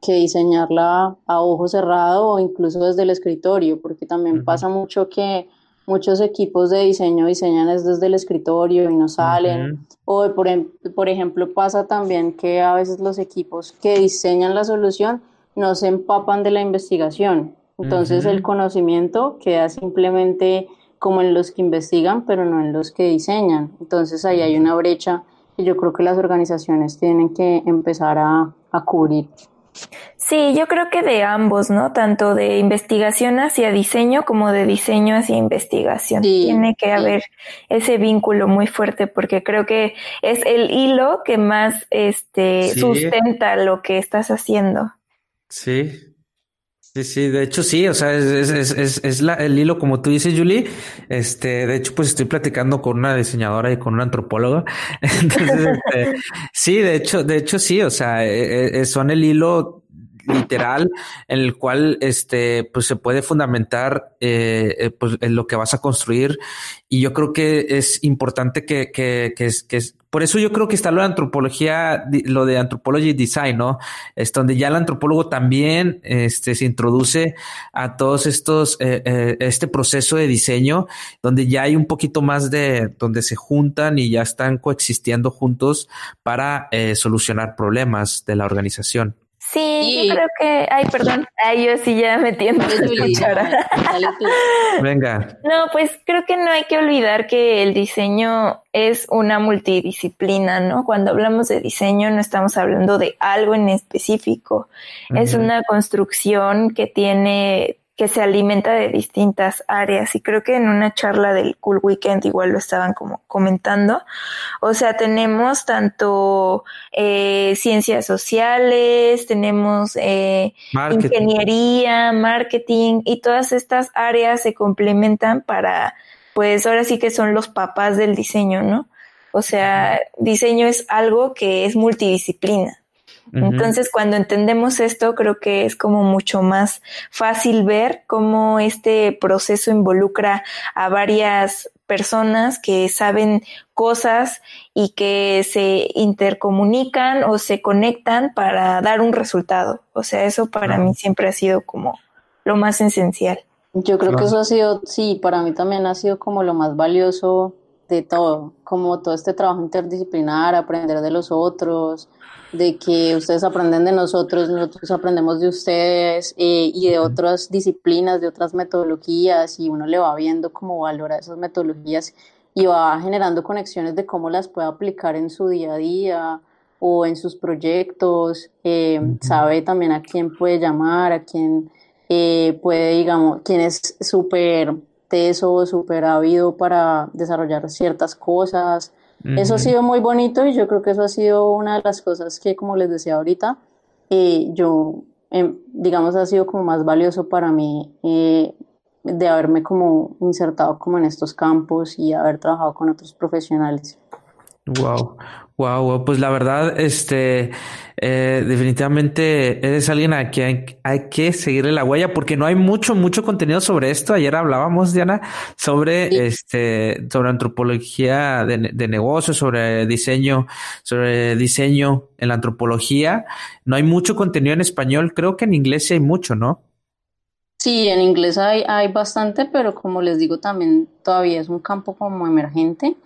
que diseñarla a ojo cerrado o incluso desde el escritorio, porque también pasa mucho que muchos equipos de diseño diseñan desde el escritorio y no salen. O por, em, por ejemplo pasa también que a veces los equipos que diseñan la solución no se empapan de la investigación. Entonces el conocimiento queda simplemente como en los que investigan, pero no en los que diseñan. Entonces ahí hay una brecha y yo creo que las organizaciones tienen que empezar a, cubrir. Sí, yo creo que de ambos, ¿no? Tanto de investigación hacia diseño como de diseño hacia investigación. Tiene que haber ese vínculo muy fuerte porque creo que es el hilo que más este, sustenta lo que estás haciendo. Sí, Sí, sí, de hecho sí, o sea, es, es, es, es la, el hilo como tú dices, Julie. Este, de hecho, pues estoy platicando con una diseñadora y con una antropóloga. Entonces, este, sí, de hecho, de hecho sí, o sea, e, e, son el hilo literal en el cual este pues se puede fundamentar eh, eh, pues en lo que vas a construir. Y yo creo que es importante que que, que, que por eso yo creo que está lo de antropología lo de anthropology design no es donde ya el antropólogo también este se introduce a todos estos eh, este proceso de diseño donde ya hay un poquito más de donde se juntan y ya están coexistiendo juntos para solucionar problemas de la organización Sí, yo creo que, ay, perdón, ay, yo sí ya metiendo la Venga. No, pues creo que no hay que olvidar que el diseño es una multidisciplina, ¿no? Cuando hablamos de diseño no estamos hablando de algo en específico, es una construcción que tiene que se alimenta de distintas áreas y creo que en una charla del Cool Weekend igual lo estaban como comentando. O sea, tenemos tanto eh, ciencias sociales, tenemos eh, ingeniería, marketing y todas estas áreas se complementan para, pues ahora sí que son los papás del diseño, ¿no? O sea, diseño es algo que es multidisciplina. Entonces, cuando entendemos esto, creo que es como mucho más fácil ver cómo este proceso involucra a varias personas que saben cosas y que se intercomunican o se conectan para dar un resultado. O sea, eso para mí siempre ha sido como lo más esencial. Yo creo que eso ha sido, sí, para mí también ha sido como lo más valioso de todo, como todo este trabajo interdisciplinar, aprender de los otros, de que ustedes aprenden de nosotros, nosotros aprendemos de ustedes eh, y de otras disciplinas, de otras metodologías y uno le va viendo cómo valora esas metodologías y va generando conexiones de cómo las puede aplicar en su día a día o en sus proyectos, eh, sabe también a quién puede llamar, a quién eh, puede, digamos, quién es súper teso, súper ávido para desarrollar ciertas cosas, eso ha sido muy bonito y yo creo que eso ha sido una de las cosas que, como les decía ahorita, eh, yo, em, digamos, ha sido como más valioso para mí eh, de haberme como insertado como en estos campos y haber trabajado con otros profesionales. Wow, wow, pues la verdad, este, eh, definitivamente eres alguien a quien hay, que seguirle la huella porque no hay mucho, mucho contenido sobre esto. Ayer hablábamos, Diana, sobre este, sobre antropología de, de negocios, sobre diseño, sobre diseño en la antropología. No hay mucho contenido en español. Creo que en inglés sí hay mucho, ¿no? Sí, en inglés hay, hay bastante, pero como les digo, también todavía es un campo como emergente.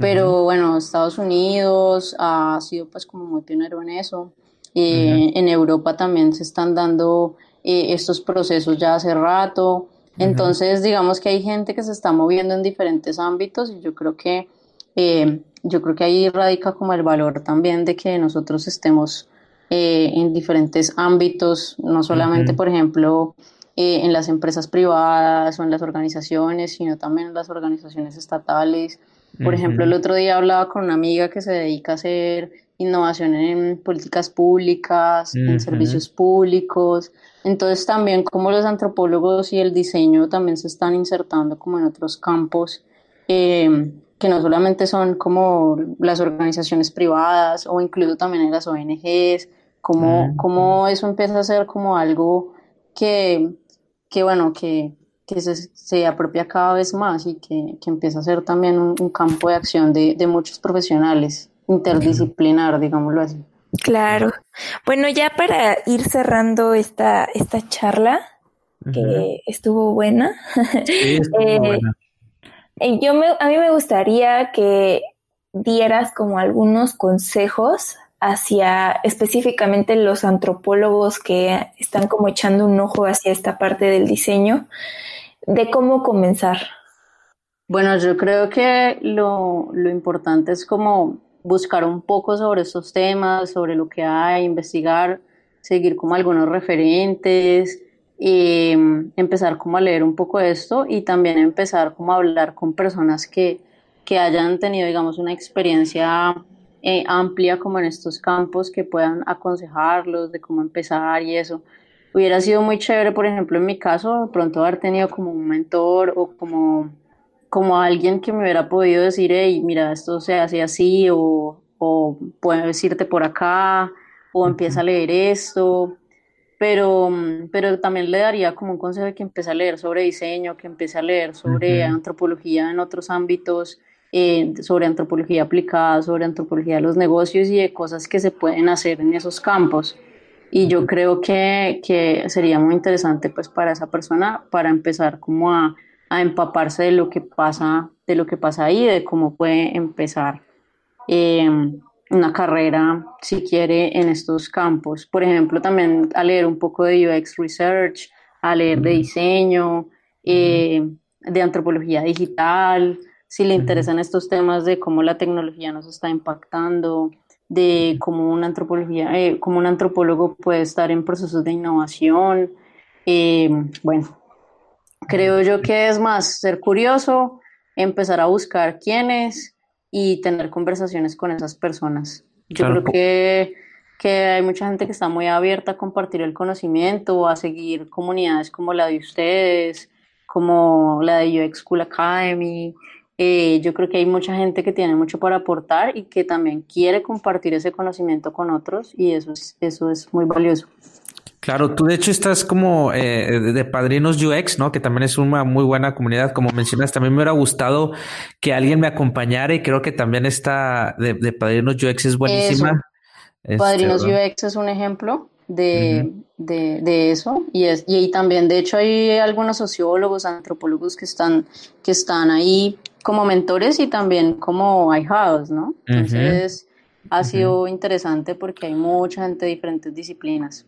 Pero bueno, Estados Unidos ha sido pues como muy pionero en eso. Eh, en Europa también se están dando eh, estos procesos ya hace rato. Entonces, digamos que hay gente que se está moviendo en diferentes ámbitos y yo creo que eh, yo creo que ahí radica como el valor también de que nosotros estemos en diferentes ámbitos, no solamente, por ejemplo, en las empresas privadas o en las organizaciones, sino también en las organizaciones estatales. Por ejemplo, el otro día hablaba con una amiga que se dedica a hacer innovación en políticas públicas, en servicios públicos. Entonces también como los antropólogos y el diseño también se están insertando como en otros campos em, que no solamente son como las organizaciones privadas o incluso también en las ONGs, como, como eso empieza a ser como algo que, que bueno, que, que se, se, apropia cada vez más y que, que empieza a ser también un, campo de acción de, de, muchos profesionales, interdisciplinar, digámoslo así. Claro. Bueno, ya para ir cerrando esta, esta charla, que estuvo buena. Sí, estuvo eh, buena. Yo me, a mí me gustaría que dieras como algunos consejos hacia específicamente los antropólogos que están como echando un ojo hacia esta parte del diseño de cómo comenzar? Bueno, yo creo que lo, importante es como buscar un poco sobre estos temas, sobre lo que hay, investigar, seguir como algunos referentes, em, empezar como a leer un poco de esto y también empezar como a hablar con personas que, que hayan tenido, digamos, una experiencia eh, amplia como en estos campos, que puedan aconsejarlos de cómo empezar y eso hubiera sido muy chévere, por ejemplo, en mi caso, pronto haber tenido como un mentor o como, como alguien que me hubiera podido decir, hey, mira, esto se hace así, o, o puedes irte por acá, o empieza a leer esto. Pero, pero también le daría como un consejo de que empiece a leer sobre diseño, que empiece a leer sobre antropología en otros ámbitos, eh, sobre antropología aplicada, sobre antropología de los negocios y de cosas que se pueden hacer en esos campos. Y yo creo que, que, sería muy interesante pues para esa persona para empezar como a, a, empaparse de lo que pasa, de lo que pasa ahí, de cómo puede empezar em, una carrera, si quiere, en estos campos. Por ejemplo, también a leer un poco de UX Research, a leer de diseño, eh, de antropología digital, si le interesan estos temas de cómo la tecnología nos está impactando, de cómo una antropología, eh, cómo un antropólogo puede estar en procesos de innovación. Eh, bueno, creo yo que es más ser curioso, empezar a buscar quiénes y tener conversaciones con esas personas. Yo creo que, que hay mucha gente que está muy abierta a compartir el conocimiento, a seguir comunidades como la de ustedes, como la de UX School Academy, eh, yo creo que hay mucha gente que tiene mucho para aportar y que también quiere compartir ese conocimiento con otros y eso es, eso es muy valioso. Claro, tú de hecho estás como eh, de Padrinos UX, ¿no? Que también es una muy buena comunidad, como mencionas. También me hubiera gustado que alguien me acompañara y creo que también esta de, Padrinos UX es buenísima. Este, Padrinos UX es un ejemplo de, de, eso y, es, y también, de hecho, hay algunos sociólogos, antropólogos que están, que están ahí como mentores y también como ahijados, ¿no? Entonces, ha sido interesante porque hay mucha gente de diferentes disciplinas.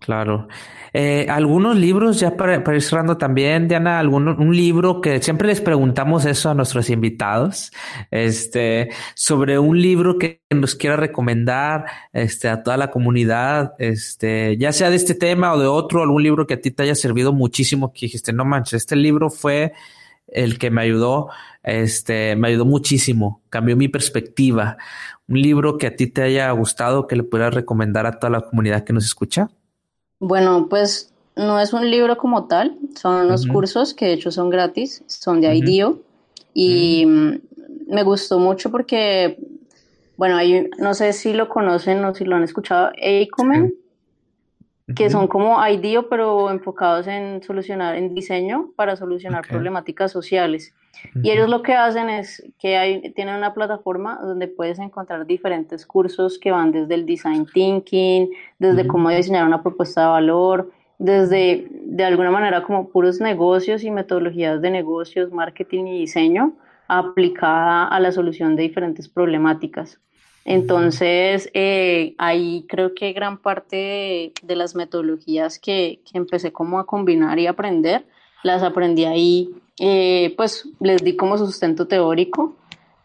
Claro. Eh, algunos libros, ya para, ir cerrando también, Diana, alguno, un libro que siempre les preguntamos eso a nuestros invitados, este, sobre un libro que nos quiera recomendar, este, a toda la comunidad, este, ya sea de este tema o de otro, algún libro que a ti te haya servido muchísimo, que dijiste, no manches, este libro fue el que me ayudó, este, me ayudó muchísimo, cambió mi perspectiva. Un libro que a ti te haya gustado, que le pudieras recomendar a toda la comunidad que nos escucha. Bueno, pues no es un libro como tal, son unos cursos que de hecho son gratis, son de IDEO y mm, me gustó mucho porque, bueno, hay, no sé si lo conocen o si lo han escuchado, Ecomen, que son como IDEO pero enfocados en solucionar, en diseño para solucionar problemáticas sociales. Y ellos lo que hacen es que hay, tienen una plataforma donde puedes encontrar diferentes cursos que van desde el design thinking, desde cómo diseñar una propuesta de valor, desde de alguna manera como puros negocios y metodologías de negocios, marketing y diseño aplicada a la solución de diferentes problemáticas. Entonces, eh, ahí creo que gran parte de, las metodologías que, que, empecé como a combinar y aprender, las aprendí ahí eh, pues les di como sustento teórico.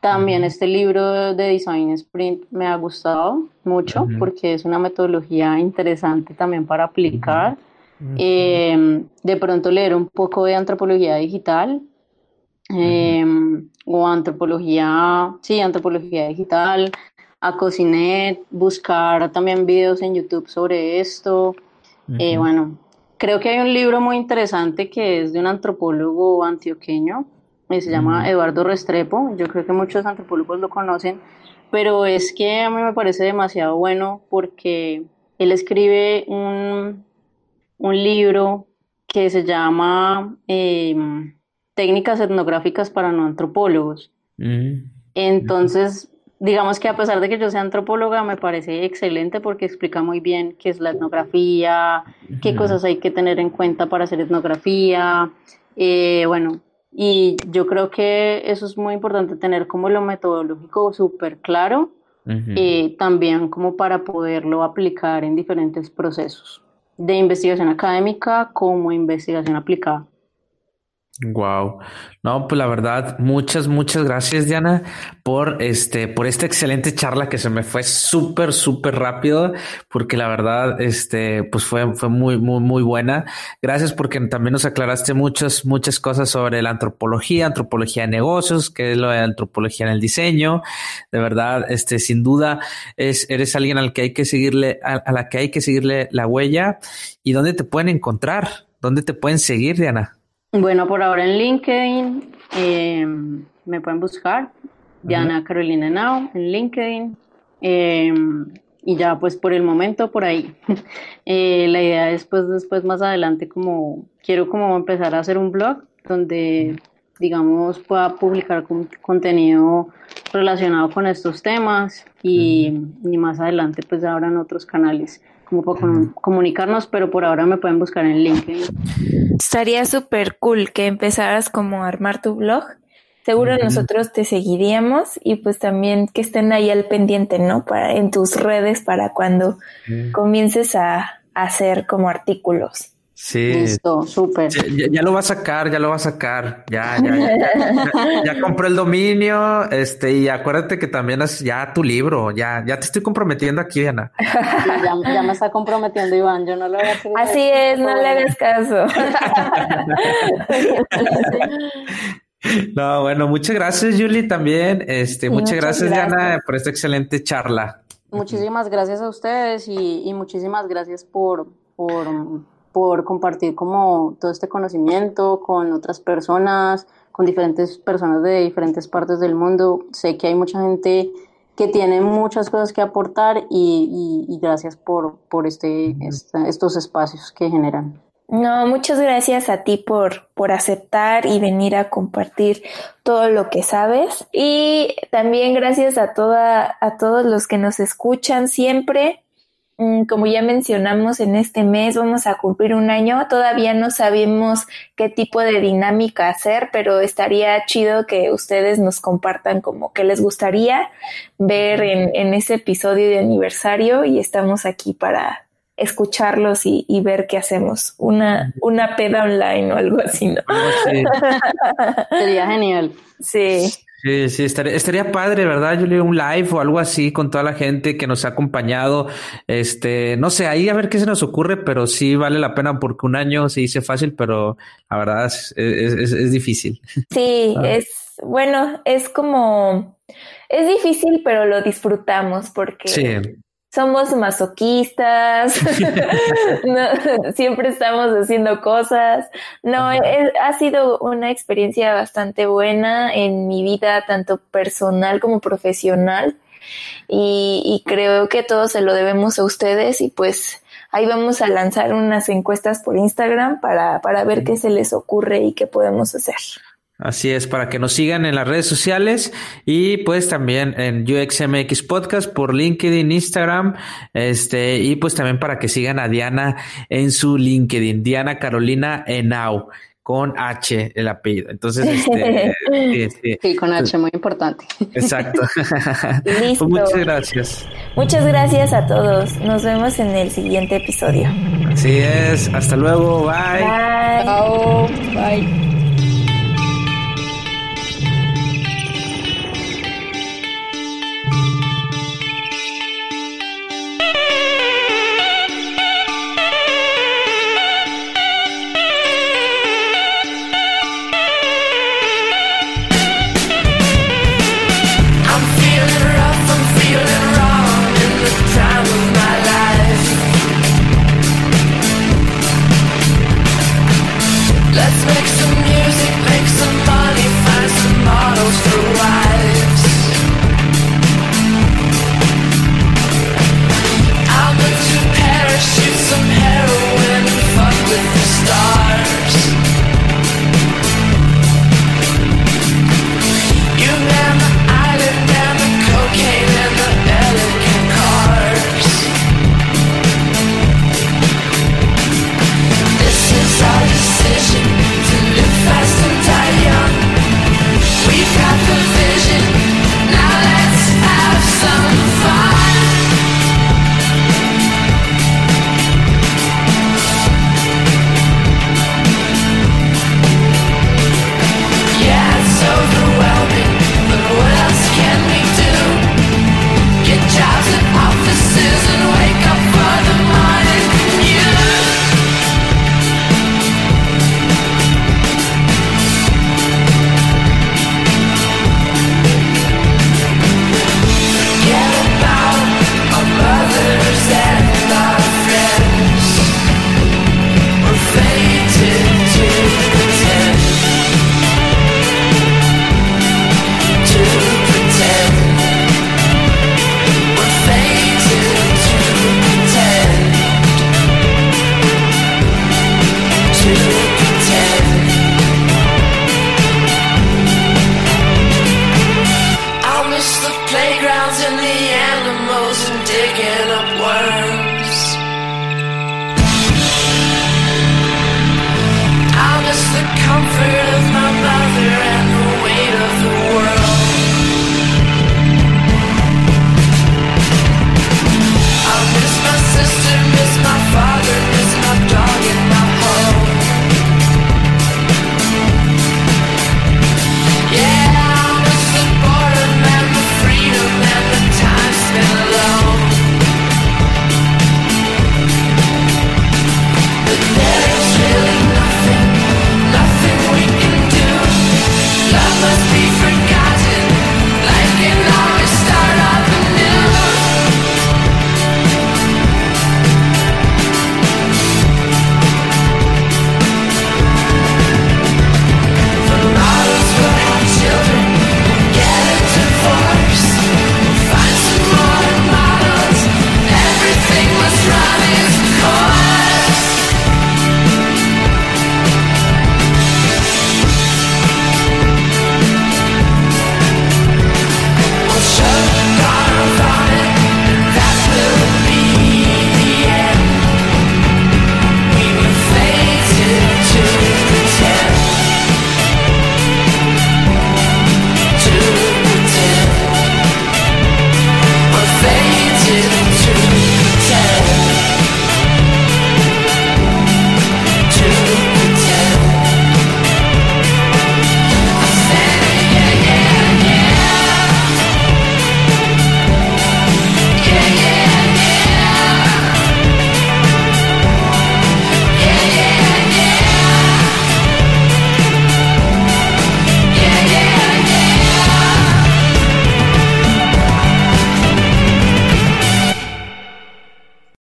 También este libro de Design Sprint me ha gustado mucho porque es una metodología interesante también para aplicar. Em, de pronto leer un poco de antropología digital em, o antropología, sí, antropología digital, a Cocinet, buscar también videos en YouTube sobre esto. Eh, bueno, Creo que hay un libro muy interesante que es de un antropólogo antioqueño, que se llama Eduardo Restrepo, yo creo que muchos antropólogos lo conocen, pero es que a mí me parece demasiado bueno porque él escribe un, un libro que se llama em, Técnicas etnográficas para no antropólogos. Entonces, digamos que a pesar de que yo sea antropóloga, me parece excelente porque explica muy bien qué es la etnografía, qué cosas hay que tener en cuenta para hacer etnografía. Eh, bueno, y yo creo que eso es muy importante tener como lo metodológico súper claro, eh, también como para poderlo aplicar en diferentes procesos de investigación académica como investigación aplicada. Wow. No, pues la verdad, muchas, muchas gracias, Diana, por este, por esta excelente charla que se me fue súper, súper rápido, porque la verdad, este, pues fue, fue muy, muy, muy buena. Gracias porque también nos aclaraste muchas, muchas cosas sobre la antropología, antropología de negocios, que es lo de antropología en el diseño. De verdad, este, sin duda, es, eres alguien al que hay que seguirle, a, a la que hay que seguirle la huella. ¿Y dónde te pueden encontrar? ¿Dónde te pueden seguir, Diana? Bueno, por ahora en LinkedIn em, me pueden buscar, Diana Carolina Now, en LinkedIn. Em, y ya pues por el momento por ahí. Eh, la idea es pues después más adelante como quiero como empezar a hacer un blog donde digamos pueda publicar contenido relacionado con estos temas y, y más adelante pues en otros canales como para comunicarnos, pero por ahora me pueden buscar en LinkedIn. Estaría súper cool que empezaras como a armar tu blog seguro nosotros te seguiríamos y pues también que estén ahí al pendiente, ¿no? Para en tus redes para cuando comiences a hacer como artículos. Sí. Listo, súper. Ya, lo va a sacar, ya lo va a sacar. Ya, ya, ya, ya, compré el dominio. Este, y acuérdate que también es ya tu libro. Ya, ya te estoy comprometiendo aquí, Diana. ya, me está comprometiendo, Iván. Yo no lo voy a hacer. Así es, no le hagas caso. no, bueno, muchas gracias, Julie, también. Este, muchas, gracias, Diana, por esta excelente charla. Muchísimas gracias a ustedes y, y muchísimas gracias por, por por compartir como todo este conocimiento con otras personas, con diferentes personas de diferentes partes del mundo. Sé que hay mucha gente que tiene muchas cosas que aportar y, gracias por, por este, estos espacios que generan. No, muchas gracias a ti por, por aceptar y venir a compartir todo lo que sabes. Y también gracias a toda, a todos los que nos escuchan siempre. Mm, como ya mencionamos, en este mes vamos a cumplir un año. Todavía no sabemos qué tipo de dinámica hacer, pero estaría chido que ustedes nos compartan como que les gustaría ver en, ese episodio de aniversario y estamos aquí para escucharlos y, ver qué hacemos. Una, una peda online o algo así, ¿no? Sería genial. Sí. Sí, sí, estaría, padre, ¿verdad? Yo le un live o algo así con toda la gente que nos ha acompañado. Este, no sé, ahí a ver qué se nos ocurre, pero sí vale la pena porque un año se dice fácil, pero la verdad es, es, difícil. Sí, es, bueno, es como, es difícil, pero lo disfrutamos porque sí somos masoquistas, siempre estamos haciendo cosas. No, ha sido una experiencia bastante buena en mi vida, tanto personal como profesional. Y, creo que todo se lo debemos a ustedes y pues ahí vamos a lanzar unas encuestas por Instagram para, para ver qué se les ocurre y qué podemos hacer. Así es, para que nos sigan en las redes sociales y pues también en UXMX Podcast por LinkedIn, Instagram, este, y pues también para que sigan a Diana en su LinkedIn, Diana Carolina Enau, con H el apellido. Entonces, este, sí, con H, muy importante. Exacto. Pues muchas gracias. Muchas gracias a todos. Nos vemos en el siguiente episodio. Así es. Hasta luego. Bye. Bye. Chao. Bye.